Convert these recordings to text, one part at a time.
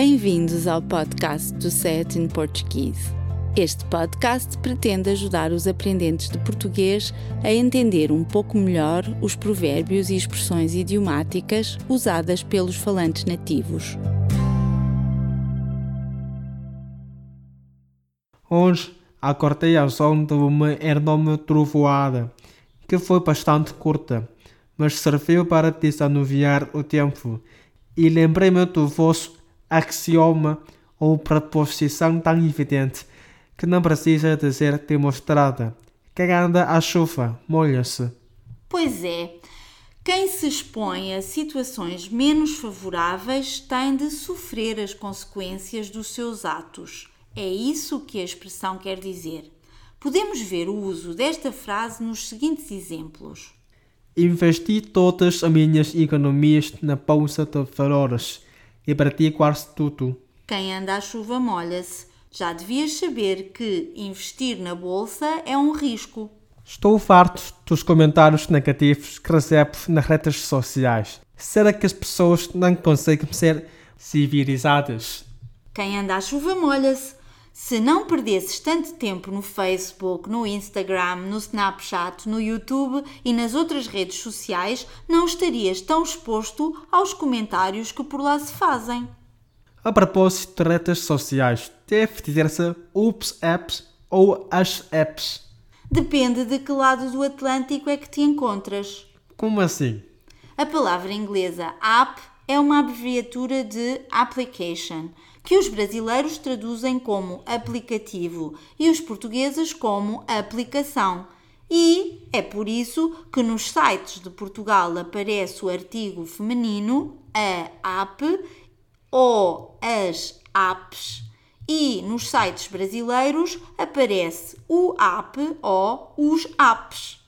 Bem-vindos ao podcast do Set in Portuguese. Este podcast pretende ajudar os aprendentes de português a entender um pouco melhor os provérbios e expressões idiomáticas usadas pelos falantes nativos. Hoje acordei ao som de uma enorme trovoada, que foi bastante curta, mas serviu para desanuviar o tempo, e lembrei-me do vosso axioma ou preposição tão evidente que não precisa de ser demonstrada. Quem anda à chuva, molha-se. Pois é. Quem se expõe a situações menos favoráveis tem de sofrer as consequências dos seus atos. É isso que a expressão quer dizer. Podemos ver o uso desta frase nos seguintes exemplos. Investi todas as minhas economias na bolsa de valores e perdi quase tudo. Quem anda à chuva molha-se. Já devias saber que investir na bolsa é um risco. Estou farto dos comentários negativos que recebo nas redes sociais. Será que as pessoas não conseguem ser civilizadas? Quem anda à chuva molha-se. Se não perdesses tanto tempo no Facebook, no Instagram, no Snapchat, no YouTube e nas outras redes sociais, não estarias tão exposto aos comentários que por lá se fazem. A propósito de redes sociais, deve dizer-se Ups Apps ou as apps? Depende de que lado do Atlântico é que te encontras. Como assim? A palavra inglesa app é uma abreviatura de application, que os brasileiros traduzem como aplicativo e os portugueses como aplicação. E é por isso que nos sites de Portugal aparece o artigo feminino a app ou as apps e nos sites brasileiros aparece o app ou os apps.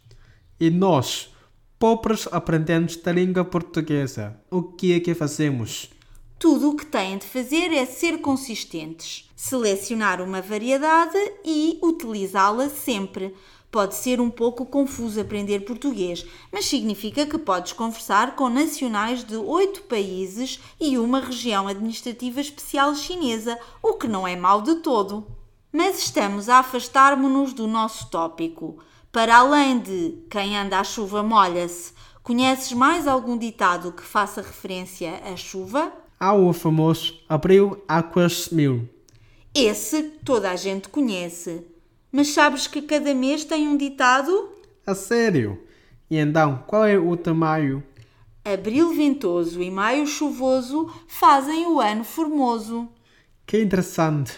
E nós, pobres aprendentes da língua portuguesa, o que é que fazemos? Tudo o que têm de fazer é ser consistentes, selecionar uma variedade e utilizá-la sempre. Pode ser um pouco confuso aprender português, mas significa que podes conversar com nacionais de oito países e uma região administrativa especial chinesa, o que não é mau de todo. Mas estamos a afastar-nos do nosso tópico. Para além de quem anda à chuva molha-se, conheces mais algum ditado que faça referência à chuva? Há o famoso abriu águas mil. Esse toda a gente conhece. Mas sabes que cada mês tem um ditado? A sério? E então, qual é o tamanho? Abril ventoso e maio chuvoso fazem o ano formoso. Que interessante.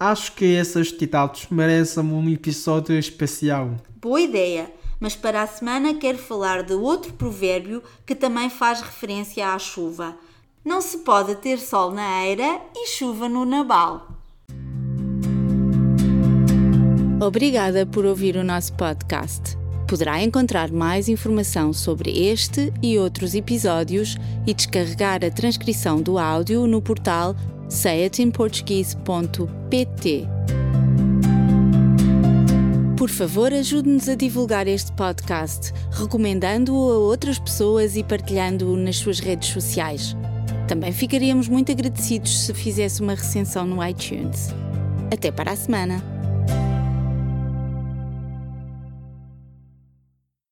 Acho que esses ditados merecem um episódio especial. Boa ideia, mas para a semana quero falar de outro provérbio que também faz referência à chuva. Não se pode ter sol na eira e chuva no nabal. Obrigada por ouvir o nosso podcast. Poderá encontrar mais informação sobre este e outros episódios e descarregar a transcrição do áudio no portal sayatinportuguese.pt. Por favor, ajude-nos a divulgar este podcast, recomendando-o a outras pessoas e partilhando-o nas suas redes sociais. Também ficaríamos muito agradecidos se fizesse uma recensão no iTunes. Até para a semana!